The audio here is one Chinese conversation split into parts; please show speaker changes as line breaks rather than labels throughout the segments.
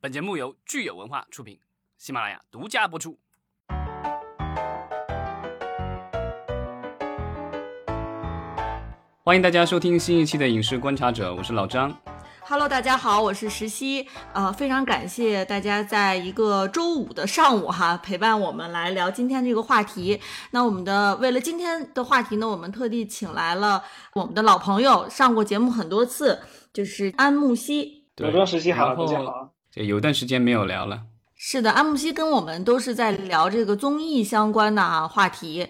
本节目由聚友文化出品，喜马拉雅独家播出。欢迎大家收听新一期的《影视观察者》，我是老张。
Hello，大家好，我是石溪。呃，非常感谢大家在一个周五的上午哈陪伴我们来聊今天这个话题。那我们的为了今天的话题呢，我们特地请来了我们的老朋友，上过节目很多次，就是安慕希。
老张时期好，大家好。
这有段时间没有聊了，
是的，安慕希跟我们都是在聊这个综艺相关的啊话题。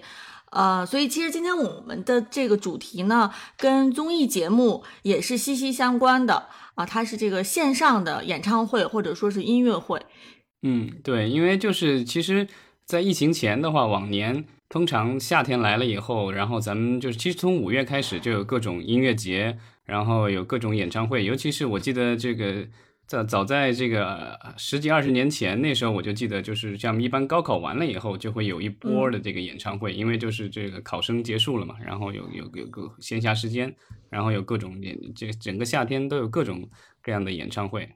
呃，所以其实今天我们的这个主题呢，跟综艺节目也是息息相关的啊。它是这个线上的演唱会或者说是音乐会。
嗯，对，因为就是其实，在疫情前的话，往年通常夏天来了以后，然后咱们就是其实从五月开始就有各种音乐节，然后有各种演唱会，尤其是我记得这个。在早在这个十几二十年前，那时候我就记得，就是像一般高考完了以后，就会有一波的这个演唱会，因为就是这个考生结束了嘛，然后有有有个闲暇时间，然后有各种演，这整个夏天都有各种各样的演唱会。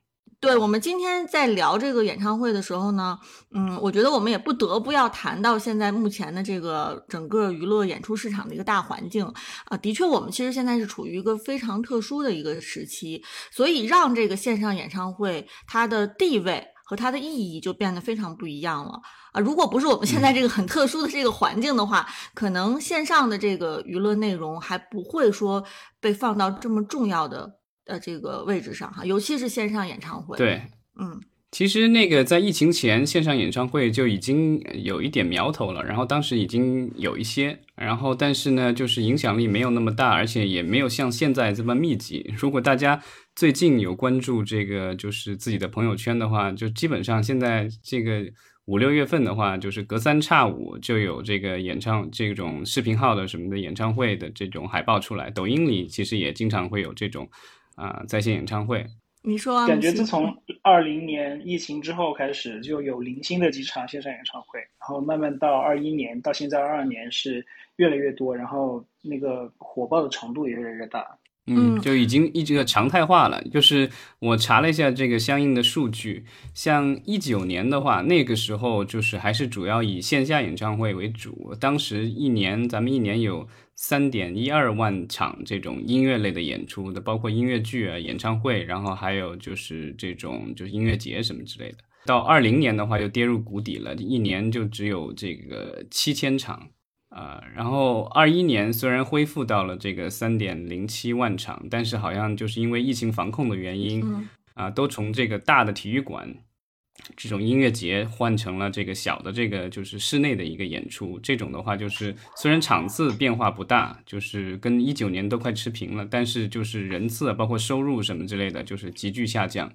对我们今天在聊这个演唱会的时候呢，嗯，我觉得我们也不得不要谈到现在目前的这个整个娱乐演出市场的一个大环境啊。的确，我们其实现在是处于一个非常特殊的一个时期，所以让这个线上演唱会它的地位和它的意义就变得非常不一样了啊。如果不是我们现在这个很特殊的这个环境的话，可能线上的这个娱乐内容还不会说被放到这么重要的。呃，这个位置上哈，尤其是线上演唱会。
对，
嗯，
其实那个在疫情前，线上演唱会就已经有一点苗头了，然后当时已经有一些，然后但是呢，就是影响力没有那么大，而且也没有像现在这么密集。如果大家最近有关注这个，就是自己的朋友圈的话，就基本上现在这个五六月份的话，就是隔三差五就有这个演唱这种视频号的什么的演唱会的这种海报出来，抖音里其实也经常会有这种。啊，在线演唱会，
你说
感觉自从二零年疫情之后开始，就有零星的几场线上演唱会，然后慢慢到二一年到现在二二年是越来越多，然后那个火爆的程度也越来越大。
嗯，就已经一直常态化了。就是我查了一下这个相应的数据，像一九年的话，那个时候就是还是主要以线下演唱会为主，当时一年咱们一年有。三点一二万场这种音乐类的演出的，包括音乐剧啊、演唱会，然后还有就是这种就是音乐节什么之类的。到二零年的话，就跌入谷底了，一年就只有这个七千场啊、呃。然后二一年虽然恢复到了这个三点零七万场，但是好像就是因为疫情防控的原因啊、呃，都从这个大的体育馆。这种音乐节换成了这个小的这个就是室内的一个演出，这种的话就是虽然场次变化不大，就是跟一九年都快持平了，但是就是人次包括收入什么之类的，就是急剧下降。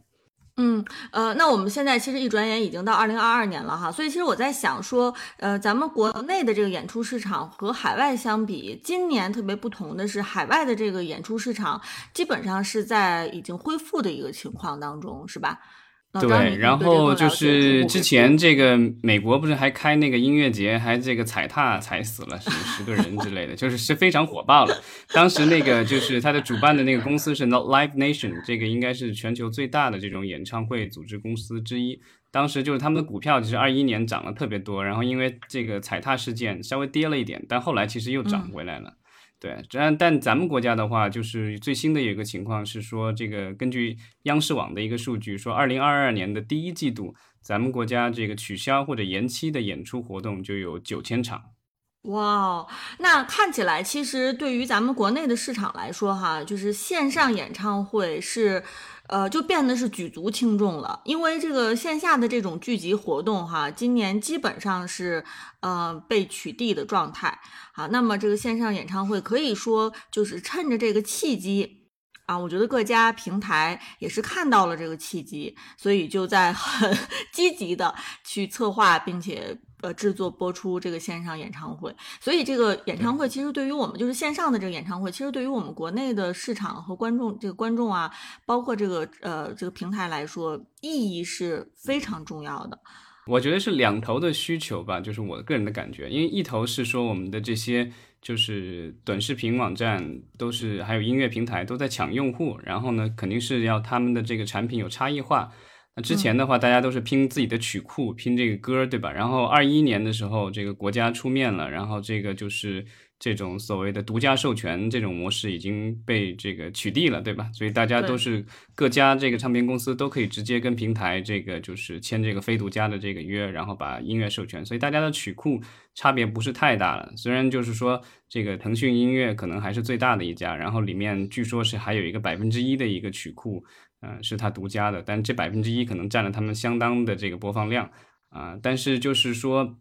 嗯，呃，那我们现在其实一转眼已经到二零二二年了哈，所以其实我在想说，呃，咱们国内的这个演出市场和海外相比，今年特别不同的是，海外的这个演出市场基本上是在已经恢复的一个情况当中，是吧？
对，然后就是之前这个美国不是还开那个音乐节，还这个踩踏踩死了什么十个人之类的，就是是非常火爆了。当时那个就是他的主办的那个公司是 Not Live Nation，这个应该是全球最大的这种演唱会组织公司之一。当时就是他们的股票其实二一年涨了特别多，然后因为这个踩踏事件稍微跌了一点，但后来其实又涨回来了。嗯对，但但咱们国家的话，就是最新的一个情况是说，这个根据央视网的一个数据说，二零二二年的第一季度，咱们国家这个取消或者延期的演出活动就有九千场。
哇，那看起来其实对于咱们国内的市场来说，哈，就是线上演唱会是。呃，就变得是举足轻重了，因为这个线下的这种聚集活动哈，今年基本上是呃被取缔的状态。好，那么这个线上演唱会可以说就是趁着这个契机啊，我觉得各家平台也是看到了这个契机，所以就在很 积极的去策划，并且。呃，制作播出这个线上演唱会，所以这个演唱会其实对于我们就是线上的这个演唱会，其实对于我们国内的市场和观众，这个观众啊，包括这个呃这个平台来说，意义是非常重要的。
我觉得是两头的需求吧，就是我个人的感觉，因为一头是说我们的这些就是短视频网站都是，还有音乐平台都在抢用户，然后呢，肯定是要他们的这个产品有差异化。那之前的话，大家都是拼自己的曲库，拼这个歌，对吧？然后二一年的时候，这个国家出面了，然后这个就是这种所谓的独家授权这种模式已经被这个取缔了，对吧？所以大家都是各家这个唱片公司都可以直接跟平台这个就是签这个非独家的这个约，然后把音乐授权，所以大家的曲库差别不是太大了。虽然就是说这个腾讯音乐可能还是最大的一家，然后里面据说是还有一个百分之一的一个曲库。嗯，是他独家的，但这百分之一可能占了他们相当的这个播放量啊。但是就是说，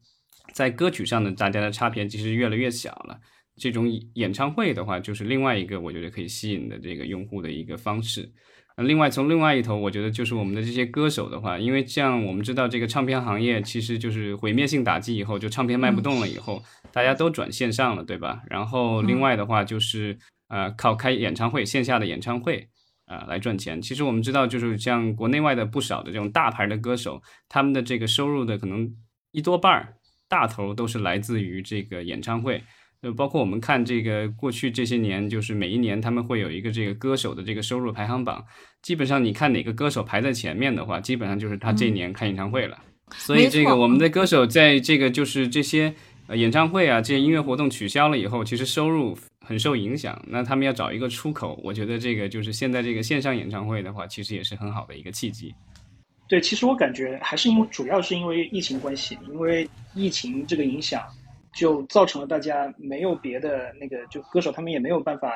在歌曲上的大家的差别其实越来越小了。这种演唱会的话，就是另外一个我觉得可以吸引的这个用户的一个方式。那另外从另外一头，我觉得就是我们的这些歌手的话，因为像我们知道这个唱片行业其实就是毁灭性打击以后，就唱片卖不动了以后，大家都转线上了，对吧？然后另外的话就是呃，靠开演唱会，线下的演唱会。啊，来赚钱。其实我们知道，就是像国内外的不少的这种大牌的歌手，他们的这个收入的可能一多半儿大头都是来自于这个演唱会。就，包括我们看这个过去这些年，就是每一年他们会有一个这个歌手的这个收入排行榜。基本上你看哪个歌手排在前面的话，基本上就是他这一年开演唱会了。所以这个我们的歌手在这个就是这些呃演唱会啊这些音乐活动取消了以后，其实收入。很受影响，那他们要找一个出口，我觉得这个就是现在这个线上演唱会的话，其实也是很好的一个契机。
对，其实我感觉还是因为主要是因为疫情关系，因为疫情这个影响，就造成了大家没有别的那个，就歌手他们也没有办法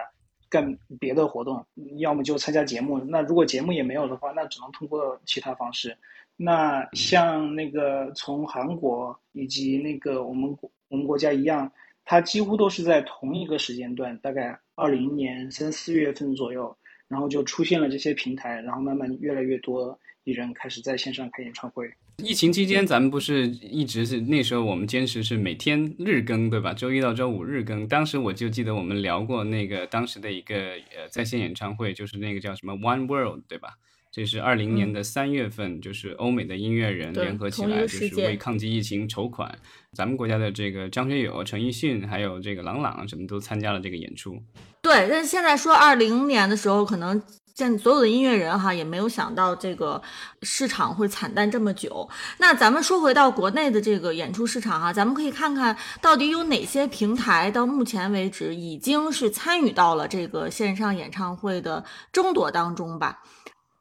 干别的活动，要么就参加节目。那如果节目也没有的话，那只能通过其他方式。那像那个从韩国以及那个我们我们国家一样。它几乎都是在同一个时间段，大概二零年三四月份左右，然后就出现了这些平台，然后慢慢越来越多艺人开始在线上开演唱会。
疫情期间，咱们不是一直是那时候我们坚持是每天日更，对吧？周一到周五日更。当时我就记得我们聊过那个当时的一个呃在线演唱会，就是那个叫什么 One World，对吧？这是二零年的三月份，就是欧美的音乐人联合起来，就是为抗击疫情筹款。咱们国家的这个张学友、陈奕迅，还有这个郎朗，什么都参加了这个演出。
对，但是现在说二零年的时候，可能现所有的音乐人哈也没有想到这个市场会惨淡这么久。那咱们说回到国内的这个演出市场哈，咱们可以看看到底有哪些平台到目前为止已经是参与到了这个线上演唱会的争夺当中吧。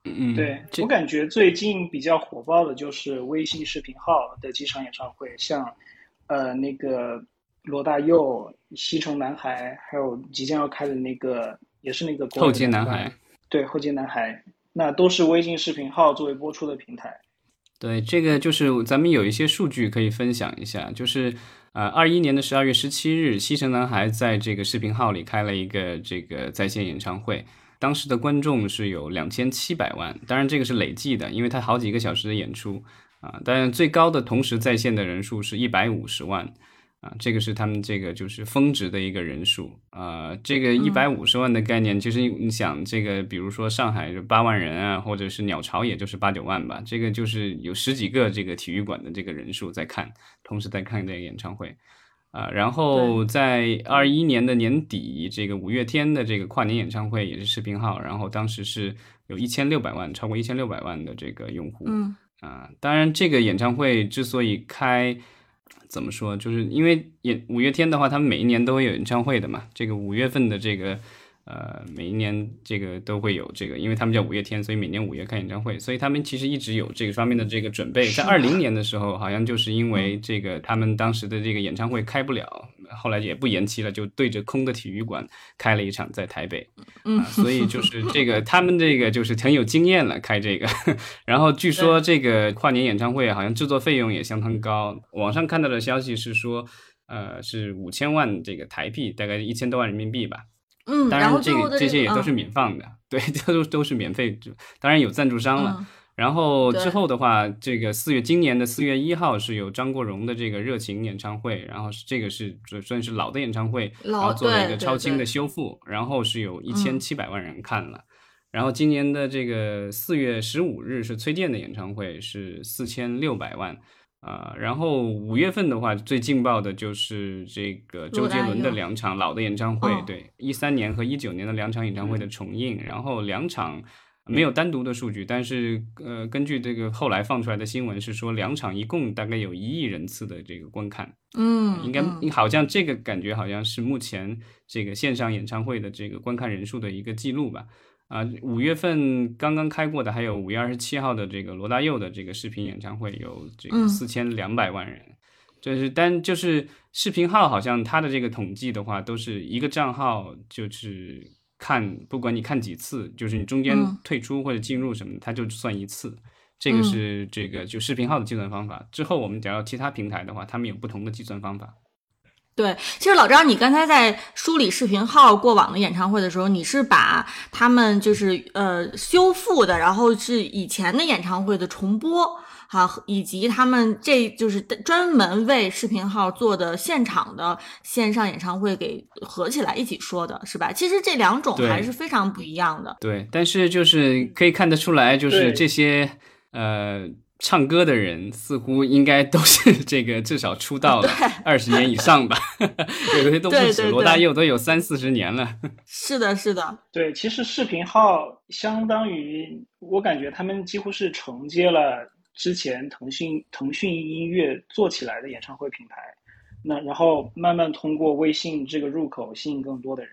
嗯，
对我感觉最近比较火爆的就是微信视频号的几场演唱会，像，呃，那个罗大佑、西城男孩，还有即将要开的那个，也是那个
后街男孩，
对后街男孩，那都是微信视频号作为播出的平台。
对，这个就是咱们有一些数据可以分享一下，就是呃，二一年的十二月十七日，西城男孩在这个视频号里开了一个这个在线演唱会。当时的观众是有两千七百万，当然这个是累计的，因为他好几个小时的演出啊。但最高的同时在线的人数是一百五十万啊，这个是他们这个就是峰值的一个人数啊。这个一百五十万的概念，其实你想这个，比如说上海就八万人啊，或者是鸟巢也就是八九万吧，这个就是有十几个这个体育馆的这个人数在看，同时在看这个演唱会。啊，然后在二一年的年底，这个五月天的这个跨年演唱会也是视频号，然后当时是有一千六百万，超过一千六百万的这个用户。
嗯，
啊，当然这个演唱会之所以开，怎么说，就是因为演五月天的话，他们每一年都会有演唱会的嘛，这个五月份的这个。呃，每一年这个都会有这个，因为他们叫五月天，所以每年五月开演唱会，所以他们其实一直有这个方面的这个准备。在二零年的时候，好像就是因为这个，他们当时的这个演唱会开不了，后来也不延期了，就对着空的体育馆开了一场在台北。
嗯，
所以就是这个，他们这个就是很有经验了开这个。然后据说这个跨年演唱会好像制作费用也相当高，网上看到的消息是说，呃，是五千万这个台币，大概一千多万人民币吧。
嗯，
当然这个这些也都是免放
的，
对，这都都是免费。当然有赞助商了。然后之后的话，这个四月今年的四月一号是有张国荣的这个热情演唱会，然后这个是算是老的演唱会，然后做了一个超清的修复，然后是有一千七百万人看了。然后今年的这个四月十五日是崔健的演唱会，是四千六百万。啊，然后五月份的话，最劲爆的就是这个周杰伦的两场老的演唱会，对，一三年和一九年的两场演唱会的重映，然后两场，没有单独的数据，但是呃，根据这个后来放出来的新闻是说，两场一共大概有一亿人次的这个观看，
嗯，
应该好像这个感觉好像是目前这个线上演唱会的这个观看人数的一个记录吧。啊，五月份刚刚开过的，还有五月二十七号的这个罗大佑的这个视频演唱会，有这个四千两百万人。就是单就是视频号，好像它的这个统计的话，都是一个账号就是看，不管你看几次，就是你中间退出或者进入什么，它就算一次。这个是这个就视频号的计算方法。之后我们讲到其他平台的话，他们有不同的计算方法。
对，其实老张，你刚才在梳理视频号过往的演唱会的时候，你是把他们就是呃修复的，然后是以前的演唱会的重播，好，以及他们这就是专门为视频号做的现场的线上演唱会给合起来一起说的，是吧？其实这两种还是非常不一样的。
对，但是就是可以看得出来，就是这些呃。唱歌的人似乎应该都是这个，至少出道了 二十年以上吧，有些都不止。罗大佑都有三四十年了。
是的，是的。
对，其实视频号相当于，我感觉他们几乎是承接了之前腾讯腾讯音乐做起来的演唱会品牌，那然后慢慢通过微信这个入口吸引更多的人。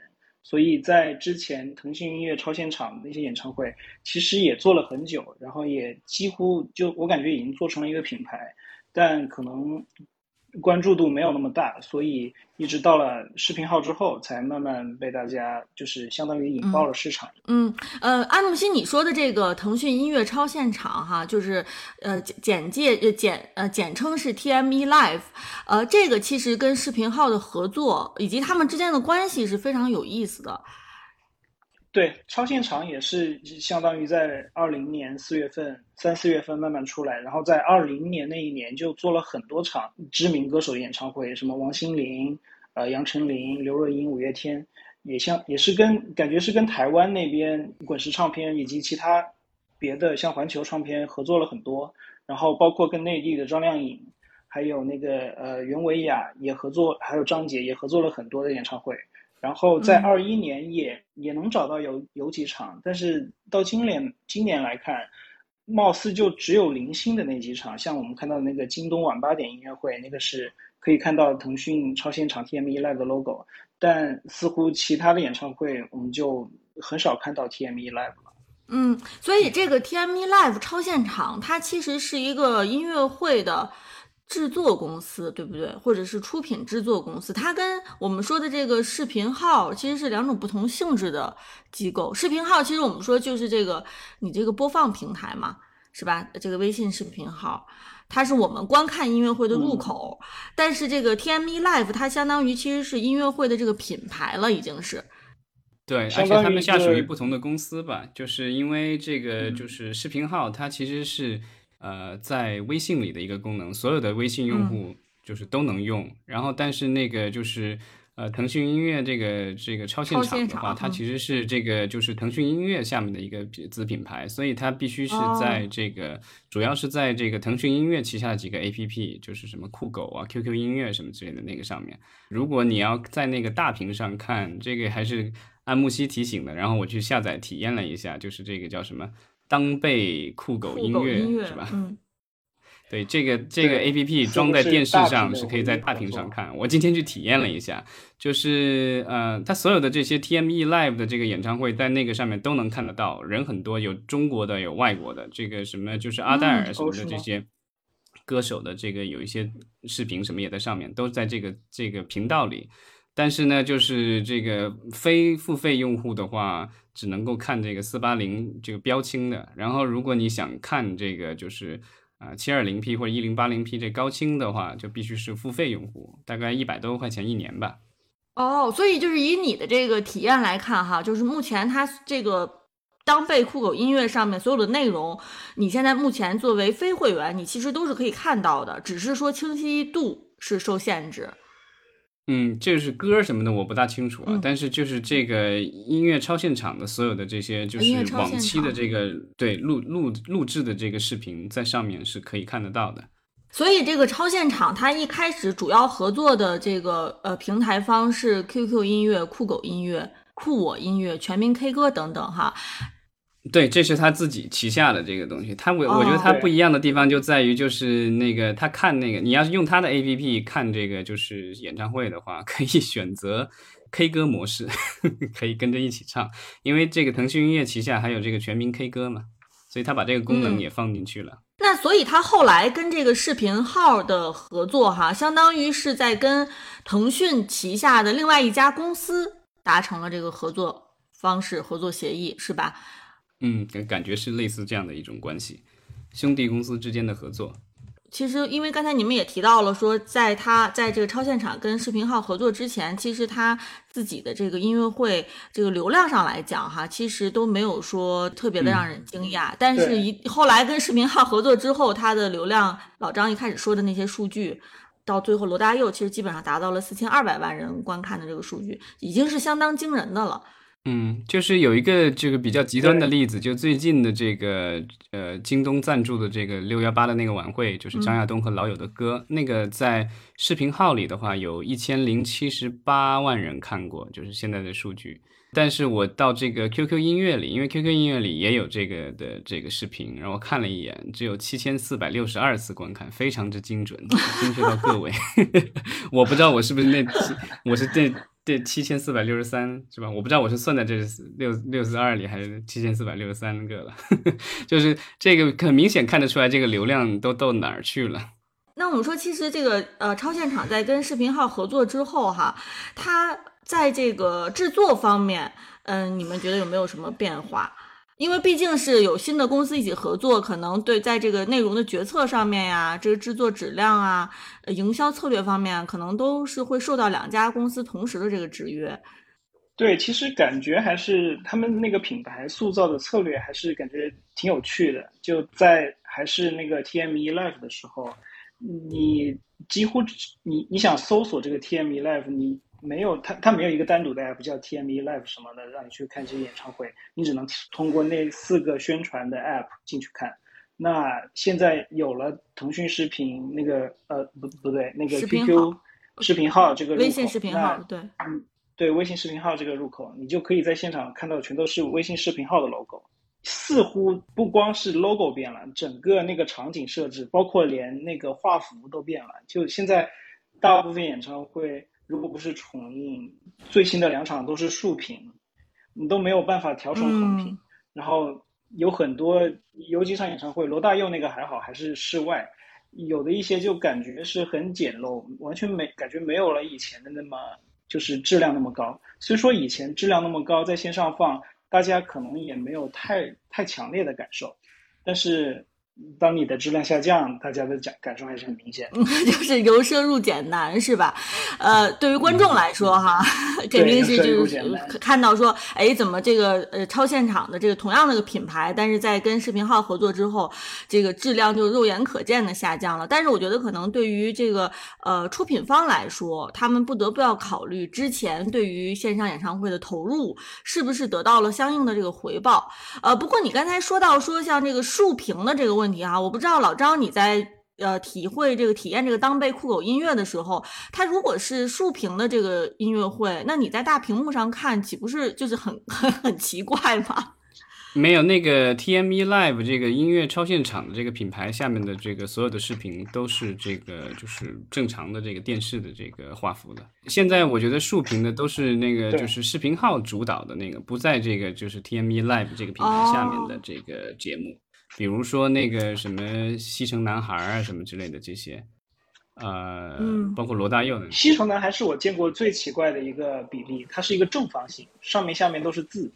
所以在之前，腾讯音乐超现场那些演唱会，其实也做了很久，然后也几乎就我感觉已经做成了一个品牌，但可能。关注度没有那么大，所以一直到了视频号之后，才慢慢被大家就是相当于引爆了市场。
嗯，呃，阿木西，你说的这个腾讯音乐超现场哈，就是呃简介呃简呃简称是 TME Live，呃，这个其实跟视频号的合作以及他们之间的关系是非常有意思的。
对，超现场也是相当于在二零年四月份、三四月份慢慢出来，然后在二零年那一年就做了很多场知名歌手演唱会，什么王心凌、呃杨丞琳、刘若英、五月天，也像也是跟感觉是跟台湾那边滚石唱片以及其他别的像环球唱片合作了很多，然后包括跟内地的张靓颖，还有那个呃袁维雅也合作，还有张杰也合作了很多的演唱会。然后在二一年也也能找到有有几场，但是到今年今年来看，貌似就只有零星的那几场。像我们看到的那个京东晚八点音乐会，那个是可以看到腾讯超现场 TME Live 的 logo，但似乎其他的演唱会我们就很少看到 TME Live 了。
嗯，所以这个 TME Live 超现场，它其实是一个音乐会的。制作公司对不对？或者是出品制作公司，它跟我们说的这个视频号其实是两种不同性质的机构。视频号其实我们说就是这个你这个播放平台嘛，是吧？这个微信视频号，它是我们观看音乐会的入口。但是这个 TME Live 它相当于其实是音乐会的这个品牌了，已经是。
对，而且他们下属于不同的公司吧，就是因为这个就是视频号，它其实是。呃，在微信里的一个功能，所有的微信用户就是都能用。然后，但是那个就是呃，腾讯音乐这个这个超现场的话，它其实是这个就是腾讯音乐下面的一个子品牌，所以它必须是在这个主要是在这个腾讯音乐旗下的几个 APP，就是什么酷狗啊、QQ 音乐什么之类的那个上面。如果你要在那个大屏上看，这个还是按木西提醒的，然后我去下载体验了一下，就是这个叫什么？当贝酷狗音乐是吧？
嗯，
对，这个这个 A P P 装在电视上是可以在大屏上看。我今天去体验了一下，就是呃，它所有的这些 T M E Live 的这个演唱会在那个上面都能看得到，人很多，有中国的，有外国的，这个什么就是阿黛尔什么的这些歌手的这个有一些视频什么也在上面，都在这个这个频道里。但是呢，就是这个非付费用户的话，只能够看这个四八零这个标清的。然后，如果你想看这个就是啊七二零 P 或者一零八零 P 这高清的话，就必须是付费用户，大概一百多块钱一年吧。
哦，所以就是以你的这个体验来看哈，就是目前它这个当被酷狗音乐上面所有的内容，你现在目前作为非会员，你其实都是可以看到的，只是说清晰度是受限制。
嗯，就是歌什么的，我不大清楚啊。但是就是这个音乐超现场的所有的这些，就是往期的这个对录录录制的这个视频，在上面是可以看得到的。
所以这个超现场，它一开始主要合作的这个呃平台方是 QQ 音乐、酷狗音乐、酷我音乐、全民 K 歌等等哈。
对，这是他自己旗下的这个东西。他我我觉得他不一样的地方就在于，就是那个他看那个，你要是用他的 A P P 看这个就是演唱会的话，可以选择 K 歌模式，可以跟着一起唱。因为这个腾讯音乐旗下还有这个全民 K 歌嘛，所以他把这个功能也放进去了。
那所以他后来跟这个视频号的合作，哈，相当于是在跟腾讯旗下的另外一家公司达成了这个合作方式、合作协议，是吧？
嗯，感觉是类似这样的一种关系，兄弟公司之间的合作。
其实，因为刚才你们也提到了，说在他在这个超现场跟视频号合作之前，其实他自己的这个音乐会这个流量上来讲，哈，其实都没有说特别的让人惊讶。但是，一后来跟视频号合作之后，他的流量，老张一开始说的那些数据，到最后罗大佑其实基本上达到了四千二百万人观看的这个数据，已经是相当惊人的了。
嗯，就是有一个这个比较极端的例子，就最近的这个呃，京东赞助的这个六幺八的那个晚会，就是张亚东和老友的歌，那个在视频号里的话，有一千零七十八万人看过，就是现在的数据。但是我到这个 QQ 音乐里，因为 QQ 音乐里也有这个的这个视频，然后看了一眼，只有七千四百六十二次观看，非常之精准，精确到个位。我不知道我是不是那，我是这。这，七千四百六十三是吧？我不知道我是算在这六六四二里还是七千四百六十三个了，就是这个很明显看得出来，这个流量都到哪儿去了。
那我们说，其实这个呃超现场在跟视频号合作之后哈，它在这个制作方面，嗯，你们觉得有没有什么变化？因为毕竟是有新的公司一起合作，可能对在这个内容的决策上面呀，这个制作质量啊，营销策略方面，可能都是会受到两家公司同时的这个制约。
对，其实感觉还是他们那个品牌塑造的策略还是感觉挺有趣的。就在还是那个 TME Live 的时候，你几乎你你想搜索这个 TME Live，你。没有，它它没有一个单独的 app 叫 TME Live 什么的，让你去看这些演唱会，你只能通过那四个宣传的 app 进去看。那现在有了腾讯视频那个呃不不对那个 QQ 视频号这个
微信视频号对
嗯对微信视频号这个入口，你就可以在现场看到全都是微信视频号的 logo。似乎不光是 logo 变了，整个那个场景设置，包括连那个画幅都变了。就现在大部分演唱会。如果不是重映，最新的两场都是竖屏，你都没有办法调成横屏。然后有很多有几场演唱会，罗大佑那个还好，还是室外，有的一些就感觉是很简陋，完全没感觉没有了以前的那么就是质量那么高。虽说以前质量那么高，在线上放，大家可能也没有太太强烈的感受，但是。当你的质量下降，大家的感感受还是很明显，
就是由奢入俭难，是吧？呃，对于观众来说，哈，肯定是就是看到说，哎，怎么这个呃超现场的这个同样的个品牌，但是在跟视频号合作之后，这个质量就肉眼可见的下降了。但是我觉得可能对于这个呃出品方来说，他们不得不要考虑之前对于线上演唱会的投入是不是得到了相应的这个回报。呃，不过你刚才说到说像这个竖屏的这个问。问题啊，我不知道老张你在呃体会这个体验这个当贝酷狗音乐的时候，它如果是竖屏的这个音乐会，那你在大屏幕上看，岂不是就是很 很很奇怪吗？
没有那个 TME Live 这个音乐超现场的这个品牌下面的这个所有的视频都是这个就是正常的这个电视的这个画幅的。现在我觉得竖屏的都是那个就是视频号主导的那个，不在这个就是 TME Live 这个品牌下面的这个节目。比如说那个什么西城男孩啊，什么之类的这些，呃，包括罗大佑的
西城男孩是我见过最奇怪的一个比例，它是一个正方形，上面下面都是字。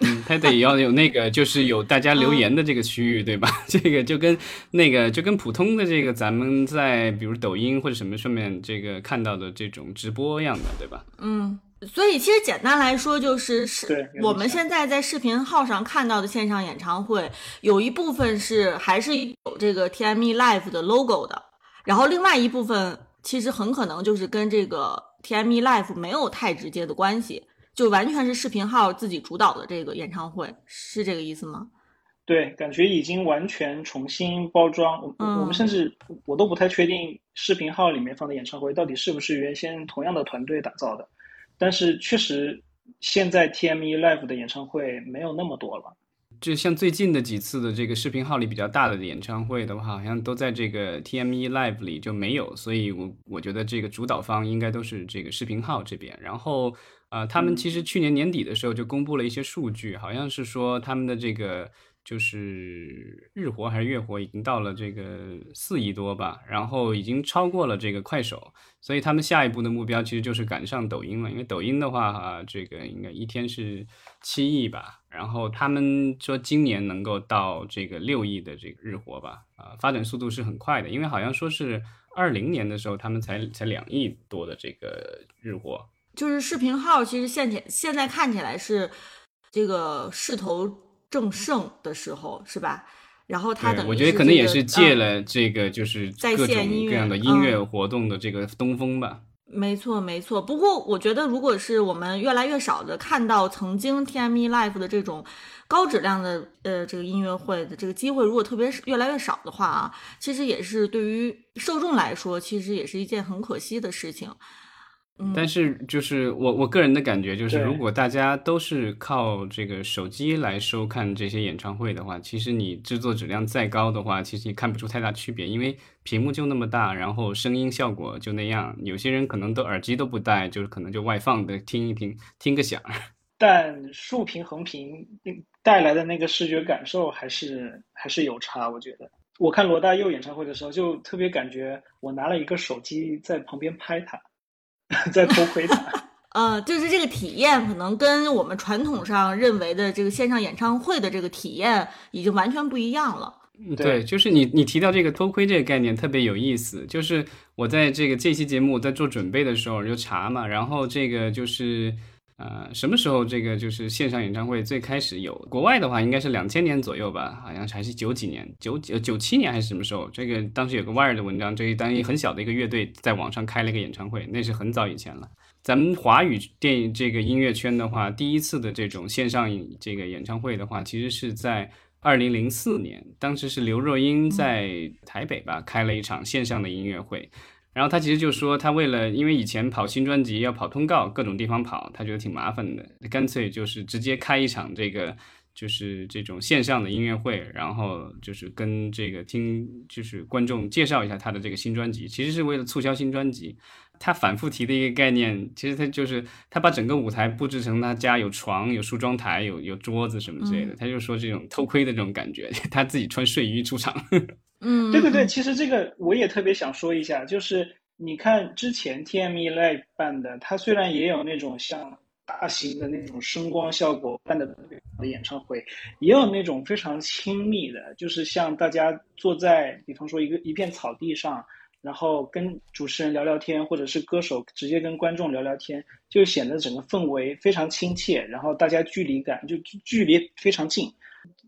嗯，他得要有那个，就是有大家留言的这个区域，对吧？这个就跟那个就跟普通的这个咱们在比如抖音或者什么上面这个看到的这种直播一样的，对吧？
嗯。所以其实简单来说，就是是我们现在在视频号上看到的线上演唱会，有一部分是还是有这个 TME Live 的 logo 的，然后另外一部分其实很可能就是跟这个 TME Live 没有太直接的关系，就完全是视频号自己主导的这个演唱会，是这个意思吗？
对，感觉已经完全重新包装。我我们甚至我都不太确定视频号里面放的演唱会到底是不是原先同样的团队打造的。但是确实，现在 TME Live 的演唱会没有那么多了。
就像最近的几次的这个视频号里比较大的演唱会的话，好像都在这个 TME Live 里就没有，所以我我觉得这个主导方应该都是这个视频号这边。然后，呃，他们其实去年年底的时候就公布了一些数据，好像是说他们的这个。就是日活还是月活已经到了这个四亿多吧，然后已经超过了这个快手，所以他们下一步的目标其实就是赶上抖音了。因为抖音的话，哈，这个应该一天是七亿吧，然后他们说今年能够到这个六亿的这个日活吧，啊，发展速度是很快的。因为好像说是二零年的时候他们才才两亿多的这个日活，
就是视频号其实现前现在看起来是这个势头。正盛的时候是吧？然后他等
我觉得可能也是借了这个，就是各种各样的音乐活动的这个东风吧。
没错，没错。不过我觉得，如果是我们越来越少的看到曾经 TME Live 的这种高质量的呃这个音乐会的这个机会，如果特别是越来越少的话啊，其实也是对于受众来说，其实也是一件很可惜的事情。
但是，就是我我个人的感觉，就是如果大家都是靠这个手机来收看这些演唱会的话，其实你制作质量再高的话，其实也看不出太大区别，因为屏幕就那么大，然后声音效果就那样。有些人可能都耳机都不戴，就是可能就外放的听一听，听个响。
但竖屏横屏带来的那个视觉感受还是还是有差，我觉得。我看罗大佑演唱会的时候，就特别感觉我拿了一个手机在旁边拍他。在偷窥他，
呃，就是这个体验可能跟我们传统上认为的这个线上演唱会的这个体验已经完全不一样了。
对，就是你你提到这个偷窥这个概念特别有意思。就是我在这个这期节目在做准备的时候就查嘛，然后这个就是呃什么时候这个就是线上演唱会最开始有？国外的话应该是两千年左右吧，好像还是九几年，九九九七年还是什么时候？这个当时有个 Wire 的文章，这一当一很小的一个乐队在网上开了一个演唱会，那是很早以前了。咱们华语电影这个音乐圈的话，第一次的这种线上这个演唱会的话，其实是在。二零零四年，当时是刘若英在台北吧开了一场线上的音乐会，然后他其实就说他为了，因为以前跑新专辑要跑通告，各种地方跑，他觉得挺麻烦的，干脆就是直接开一场这个就是这种线上的音乐会，然后就是跟这个听就是观众介绍一下他的这个新专辑，其实是为了促销新专辑。他反复提的一个概念，其实他就是他把整个舞台布置成他家有床、有梳妆台、有有桌子什么之类的。他就说这种偷窥的这种感觉，他自己穿睡衣出场。
嗯，
对对对，其实这个我也特别想说一下，就是你看之前 TME Live 办的，它虽然也有那种像大型的那种声光效果办的演唱会，也有那种非常亲密的，就是像大家坐在，比方说一个一片草地上。然后跟主持人聊聊天，或者是歌手直接跟观众聊聊天，就显得整个氛围非常亲切，然后大家距离感就距离非常近。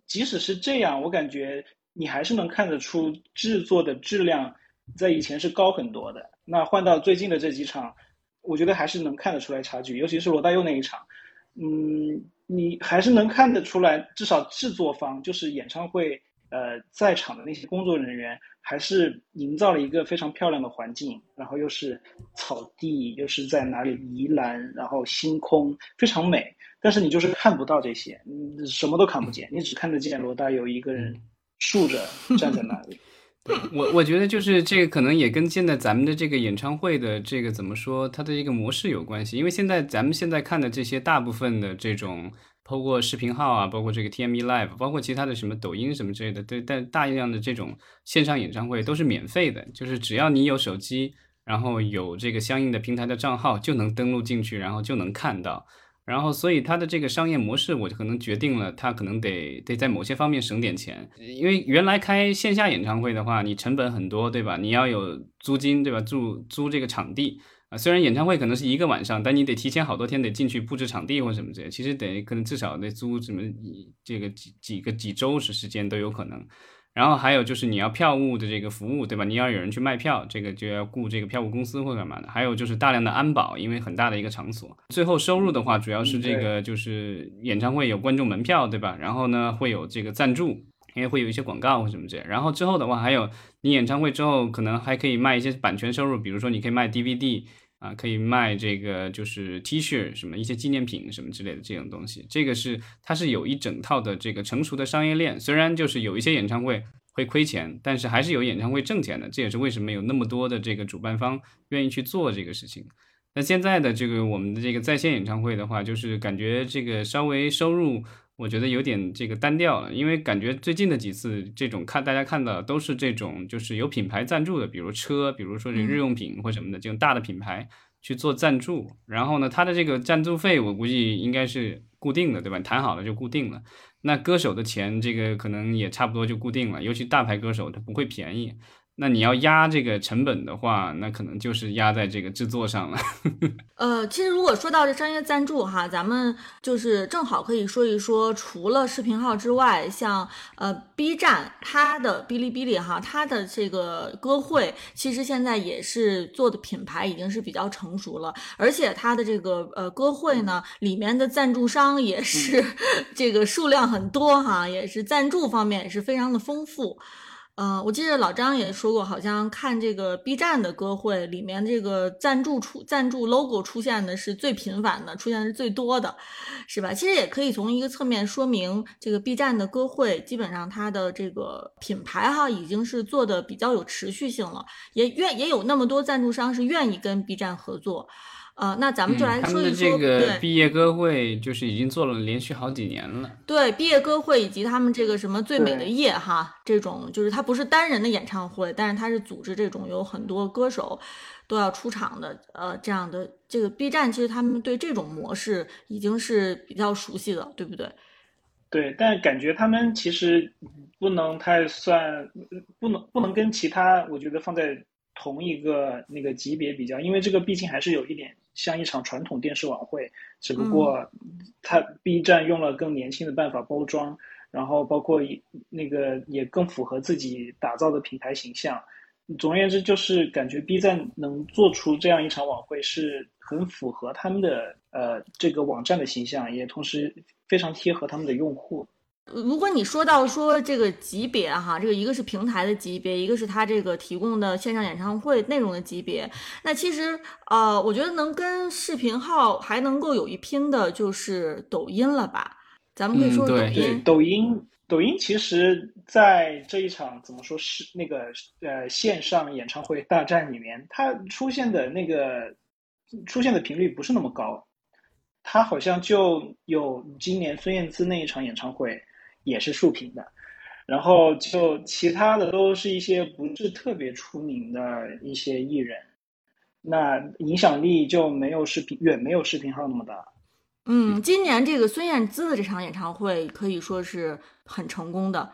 即使是这样，我感觉你还是能看得出制作的质量在以前是高很多的。那换到最近的这几场，我觉得还是能看得出来差距，尤其是罗大佑那一场，嗯，你还是能看得出来，至少制作方就是演唱会呃在场的那些工作人员。还是营造了一个非常漂亮的环境，然后又是草地，又是在哪里宜兰，然后星空非常美。但是你就是看不到这些，你什么都看不见，你只看得见罗大佑一个人竖着 站在那里。
对我我觉得就是这个可能也跟现在咱们的这个演唱会的这个怎么说，它的一个模式有关系。因为现在咱们现在看的这些大部分的这种。包括视频号啊，包括这个 TME Live，包括其他的什么抖音什么之类的，对，但大量的这种线上演唱会都是免费的，就是只要你有手机，然后有这个相应的平台的账号，就能登录进去，然后就能看到。然后，所以它的这个商业模式，我就可能决定了，它可能得得在某些方面省点钱，因为原来开线下演唱会的话，你成本很多，对吧？你要有租金，对吧？租租这个场地。啊，虽然演唱会可能是一个晚上，但你得提前好多天得进去布置场地或什么之类，其实得可能至少得租什么这个几几个几周时时间都有可能。然后还有就是你要票务的这个服务，对吧？你要有人去卖票，这个就要雇这个票务公司或干嘛的。还有就是大量的安保，因为很大的一个场所。最后收入的话，主要是这个就是演唱会有观众门票，对吧？然后呢会有这个赞助，因为会有一些广告或什么之类。然后之后的话，还有你演唱会之后可能还可以卖一些版权收入，比如说你可以卖 DVD。啊，可以卖这个就是 T 恤什么一些纪念品什么之类的这种东西。这个是它是有一整套的这个成熟的商业链，虽然就是有一些演唱会会亏钱，但是还是有演唱会挣钱的。这也是为什么有那么多的这个主办方愿意去做这个事情。那现在的这个我们的这个在线演唱会的话，就是感觉这个稍微收入。我觉得有点这个单调了，因为感觉最近的几次这种看大家看到都是这种就是有品牌赞助的，比如车，比如说这日用品或什么的这种大的品牌去做赞助，然后呢，它的这个赞助费我估计应该是固定的，对吧？谈好了就固定了。那歌手的钱这个可能也差不多就固定了，尤其大牌歌手他不会便宜。那你要压这个成本的话，那可能就是压在这个制作上了。
呃，其实如果说到这商业赞助哈，咱们就是正好可以说一说，除了视频号之外，像呃 B 站它的哔哩哔哩哈，它的这个歌会，其实现在也是做的品牌已经是比较成熟了，而且它的这个呃歌会呢，里面的赞助商也是 这个数量很多哈，也是赞助方面也是非常的丰富。嗯，我记得老张也说过，好像看这个 B 站的歌会里面，这个赞助出赞助 logo 出现的是最频繁的，出现是最多的，是吧？其实也可以从一个侧面说明，这个 B 站的歌会基本上它的这个品牌哈，已经是做的比较有持续性了，也愿也有那么多赞助商是愿意跟 B 站合作。呃，那咱们就来说一
说，这个毕业歌会，就是已经做了连续好几年了。
对毕业歌会以及他们这个什么最美的夜哈，这种就是它不是单人的演唱会，但是它是组织这种有很多歌手都要出场的，呃，这样的这个 B 站其实他们对这种模式已经是比较熟悉的，对不对？
对，但感觉他们其实不能太算，不能不能跟其他，我觉得放在同一个那个级别比较，因为这个毕竟还是有一点。像一场传统电视晚会，只不过它 B 站用了更年轻的办法包装，然后包括那个也更符合自己打造的品牌形象。总而言之，就是感觉 B 站能做出这样一场晚会，是很符合他们的呃这个网站的形象，也同时非常贴合他们的用户。
如果你说到说这个级别哈，这个一个是平台的级别，一个是它这个提供的线上演唱会内容的级别，那其实呃，我觉得能跟视频号还能够有一拼的就是抖音了吧？咱们可以说抖音。
抖音，抖音其实在这一场怎么说是那个呃线上演唱会大战里面，它出现的那个出现的频率不是那么高，它好像就有今年孙燕姿那一场演唱会。也是竖屏的，然后就其他的都是一些不是特别出名的一些艺人，那影响力就没有视频远没有视频号那么大。
嗯，今年这个孙燕姿的这场演唱会可以说是很成功的，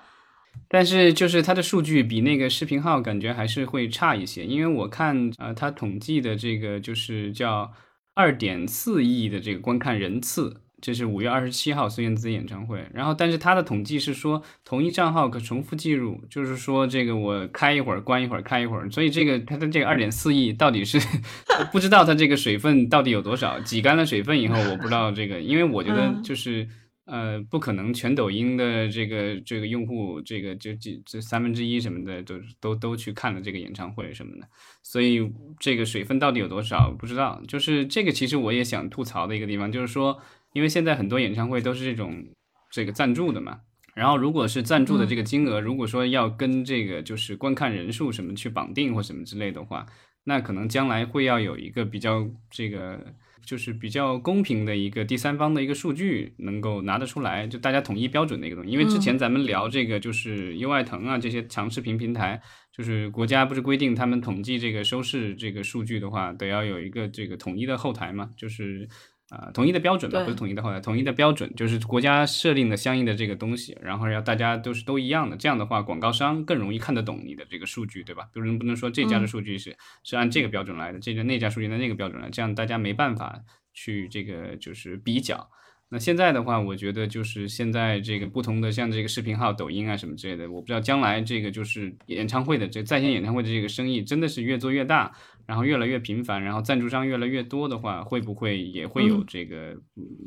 但是就是它的数据比那个视频号感觉还是会差一些，因为我看呃，它统计的这个就是叫二点四亿的这个观看人次。这是五月二十七号孙燕姿演唱会，然后但是他的统计是说同一账号可重复计入，就是说这个我开一会儿关一会儿开一会儿，所以这个他的这个二点四亿到底是 不知道它这个水分到底有多少，挤干了水分以后我不知道这个，因为我觉得就是呃不可能全抖音的这个这个用户这个就几这三分之一什么的都都都去看了这个演唱会什么的，所以这个水分到底有多少不知道，就是这个其实我也想吐槽的一个地方就是说。因为现在很多演唱会都是这种这个赞助的嘛，然后如果是赞助的这个金额，如果说要跟这个就是观看人数什么去绑定或什么之类的话，那可能将来会要有一个比较这个就是比较公平的一个第三方的一个数据能够拿得出来，就大家统一标准的一个东西。因为之前咱们聊这个就是优爱腾啊这些长视频平台，就是国家不是规定他们统计这个收视这个数据的话，得要有一个这个统一的后台嘛，就是。啊，统一的标准吧，不是统一的后台，统一的标准就是国家设定的相应的这个东西，然后要大家都是都一样的，这样的话广告商更容易看得懂你的这个数据，对吧？不能不能说这家的数据是是按这个标准来的，这个那家数据按那个标准来，这样大家没办法去这个就是比较。那现在的话，我觉得就是现在这个不同的像这个视频号、抖音啊什么之类的，我不知道将来这个就是演唱会的这在线演唱会的这个生意真的是越做越大，然后越来越频繁，然后赞助商越来越多的话，会不会也会有这个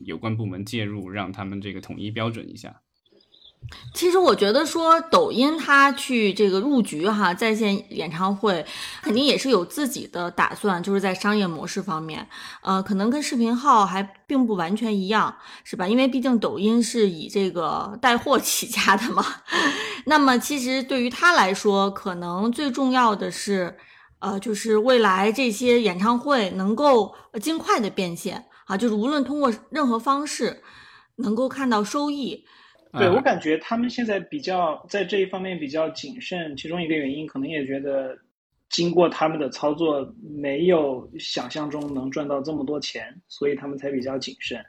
有关部门介入，让他们这个统一标准一下？
其实我觉得说抖音它去这个入局哈在线演唱会，肯定也是有自己的打算，就是在商业模式方面，呃，可能跟视频号还并不完全一样，是吧？因为毕竟抖音是以这个带货起家的嘛。那么其实对于他来说，可能最重要的是，呃，就是未来这些演唱会能够尽快的变现啊，就是无论通过任何方式，能够看到收益。
对我感觉他们现在比较在这一方面比较谨慎，其中一个原因可能也觉得，经过他们的操作，没有想象中能赚到这么多钱，所以他们才比较谨慎。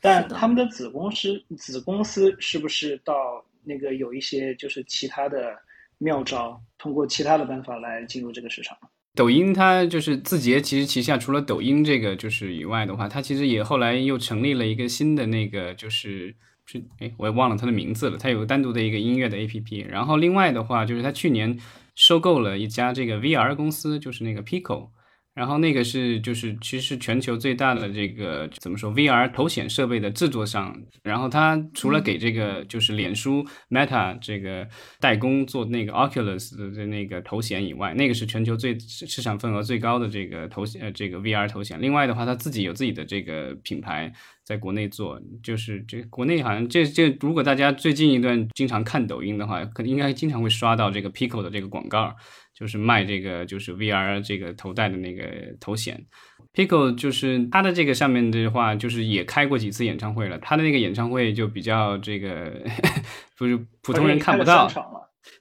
但他们的子公司子公司是不是到那个有一些就是其他的妙招，通过其他的办法来进入这个市场？
抖音它就是字节，其实旗下除了抖音这个就是以外的话，它其实也后来又成立了一个新的那个就是。是，哎，我也忘了它的名字了。它有个单独的一个音乐的 APP。然后另外的话，就是它去年收购了一家这个 VR 公司，就是那个 Pico。然后那个是就是其实全球最大的这个怎么说 VR 头显设备的制作商。然后它除了给这个就是脸书 Meta 这个代工做那个 Oculus 的那个头显以外，那个是全球最市场份额最高的这个头显呃这个 VR 头显。另外的话，它自己有自己的这个品牌在国内做，就是这国内好像这这如果大家最近一段经常看抖音的话，可能应该经常会刷到这个 Pico 的这个广告。就是卖这个就是 VR 这个头戴的那个头显，Pico 就是他的这个上面的话，就是也开过几次演唱会了。他的那个演唱会就比较这个，就是普通人看不到，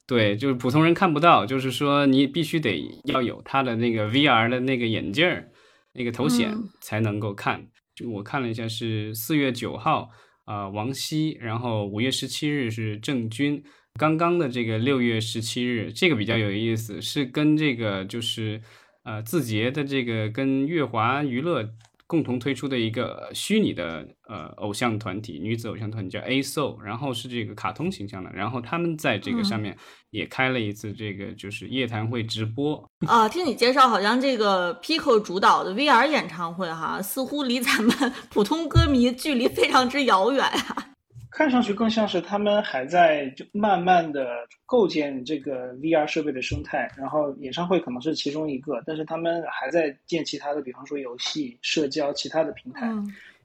对，就是普通人看不到。就是说你必须得要有他的那个 VR 的那个眼镜儿，那个头显才能够看。就我看了一下，是四月九号啊，王希，然后五月十七日是郑钧。刚刚的这个六月十七日，这个比较有意思，是跟这个就是呃字节的这个跟乐华娱乐共同推出的一个虚拟的呃偶像团体，女子偶像团体叫 A Soul，然后是这个卡通形象的，然后他们在这个上面也开了一次这个就是夜谈会直播
啊。听你介绍，好像这个 Pico 主导的 VR 演唱会哈，似乎离咱们普通歌迷距离非常之遥远啊。
看上去更像是他们还在就慢慢的构建这个 VR 设备的生态，然后演唱会可能是其中一个，但是他们还在建其他的，比方说游戏、社交其他的平台。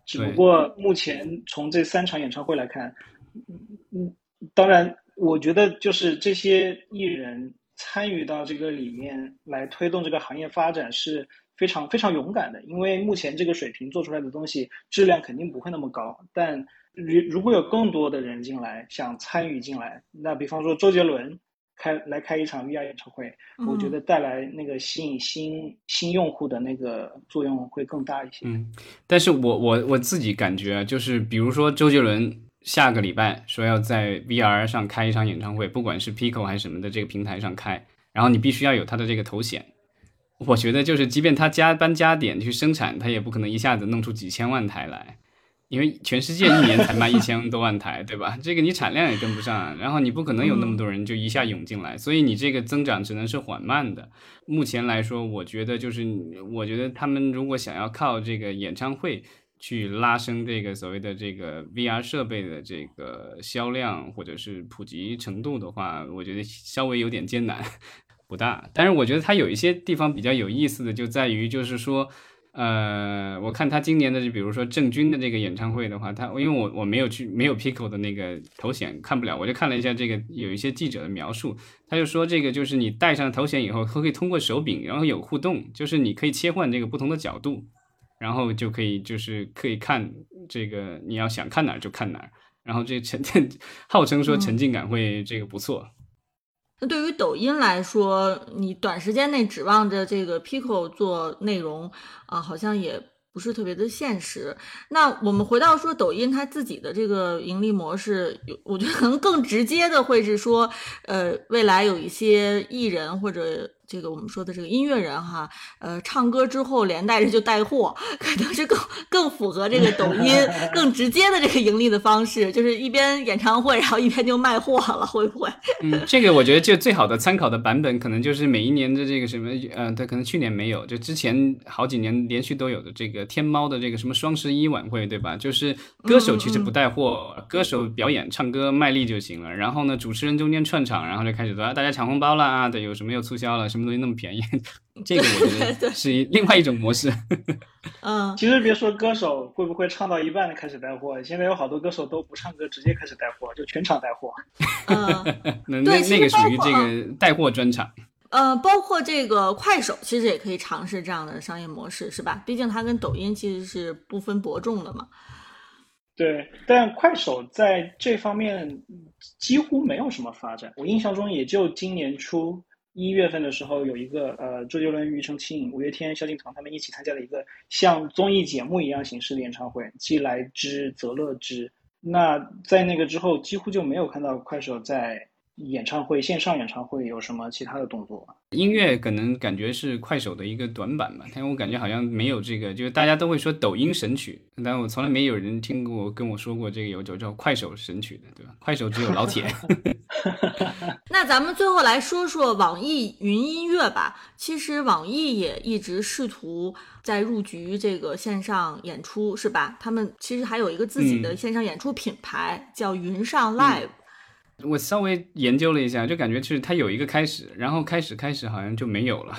只不过目前从这三场演唱会来看，嗯，当然，我觉得就是这些艺人参与到这个里面来推动这个行业发展是非常非常勇敢的，因为目前这个水平做出来的东西质量肯定不会那么高，但。如如果有更多的人进来，想参与进来，那比方说周杰伦开来开一场 VR 演唱会，我觉得带来那个吸引新新用户的那个作用会更大一些。
嗯，但是我我我自己感觉就是，比如说周杰伦下个礼拜说要在 VR 上开一场演唱会，不管是 Pico 还是什么的这个平台上开，然后你必须要有他的这个头衔。我觉得就是，即便他加班加点去生产，他也不可能一下子弄出几千万台来。因为全世界一年才卖一千多万台，对吧？这个你产量也跟不上，然后你不可能有那么多人就一下涌进来，所以你这个增长只能是缓慢的。目前来说，我觉得就是，我觉得他们如果想要靠这个演唱会去拉升这个所谓的这个 VR 设备的这个销量或者是普及程度的话，我觉得稍微有点艰难，不大。但是我觉得它有一些地方比较有意思的，就在于就是说。呃，我看他今年的，就比如说郑钧的这个演唱会的话，他因为我我没有去没有 Pico 的那个头显看不了，我就看了一下这个有一些记者的描述，他就说这个就是你戴上头显以后，可以通过手柄，然后有互动，就是你可以切换这个不同的角度，然后就可以就是可以看这个你要想看哪儿就看哪儿，然后这沉 号称说沉浸感会这个不错。
那对于抖音来说，你短时间内指望着这个 Pico 做内容啊，好像也不是特别的现实。那我们回到说抖音它自己的这个盈利模式，我觉得可能更直接的会是说，呃，未来有一些艺人或者这个我们说的这个音乐人哈，呃，唱歌之后连带着就带货，可能是更更符合这个抖音更直接的这个盈利的方式，就是一边演唱会，然后一边就卖货了，会不会？
嗯，这个我觉得就最好的参考的版本，可能就是每一年的这个什么，呃，他可能去年没有，就之前好几年连续都有的这个天猫的这个什么双十一晚会，对吧？就是歌手其实不带货，歌手表演唱歌卖力就行了，然后呢，主持人中间串场，然后就开始说大家抢红包啦啊，对，有什么又促销了，什么东西那么便宜，这个我觉得是另外一种模式。
嗯，
其实别说歌手会不会唱到一半开始带货，现在有好多歌手都不唱歌，直接开始带货，就全场带货。
嗯，
那
对
那那个属于这个带货专场。
呃，包括这个快手，其实也可以尝试这样的商业模式，是吧？毕竟它跟抖音其实是不分伯仲的嘛。
对，但快手在这方面几乎没有什么发展。我印象中，也就今年初一月份的时候，有一个呃，周杰伦、庾澄庆、五月天、萧敬腾他们一起参加了一个像综艺节目一样形式的演唱会，既来之则乐之。那在那个之后，几乎就没有看到快手在演唱会、线上演唱会有什么其他的动作。
音乐可能感觉是快手的一个短板吧，但我感觉好像没有这个，就是大家都会说抖音神曲，但我从来没有人听过跟我说过这个有叫叫快手神曲的，对吧？快手只有老铁。
那咱们最后来说说网易云音乐吧。其实网易也一直试图在入局这个线上演出，是吧？他们其实还有一个自己的
嗯
线上演出品牌，叫云上 Live。
我稍微研究了一下，就感觉就是它有一个开始，然后开始开始好像就没有了。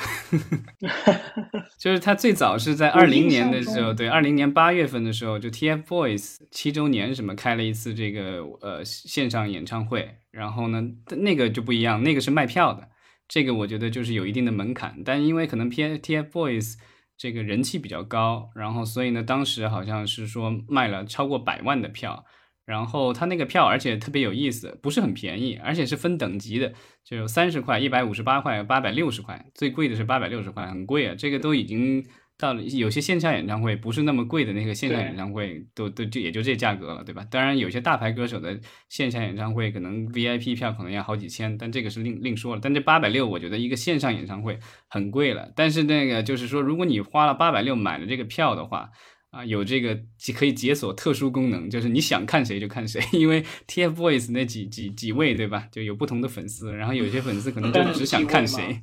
就是它最早是在二零年的时候，对，二零年八月份的时候，就 TFBOYS 七周年什么开了一次这个呃线上演唱会，然后呢那个就不一样，那个是卖票的，这个我觉得就是有一定的门槛，但因为可能 P TFBOYS 这个人气比较高，然后所以呢当时好像是说卖了超过百万的票。然后它那个票，而且特别有意思，不是很便宜，而且是分等级的，就有三十块、一百五十八块、八百六十块，最贵的是八百六十块，很贵啊。这个都已经到了有些线下演唱会不是那么贵的那个线下演唱会，都都就也就这价格了，对吧？当然有些大牌歌手的线下演唱会可能 VIP 票可能要好几千，但这个是另另说了。但这八百六，我觉得一个线上演唱会很贵了。但是那个就是说，如果你花了八百六买了这个票的话，啊，有这个解可以解锁特殊功能，就是你想看谁就看谁，因为 TFBOYS 那几几几位对吧，就有不同的粉丝，然后有些粉丝可能就只想看谁，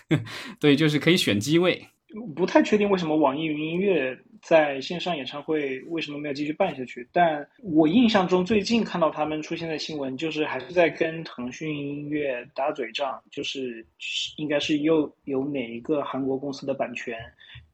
对，就是可以选机位。
不太确定为什么网易云音乐在线上演唱会为什么没有继续办下去，但我印象中最近看到他们出现的新闻，就是还是在跟腾讯音乐打嘴仗，就是应该是又有哪一个韩国公司的版权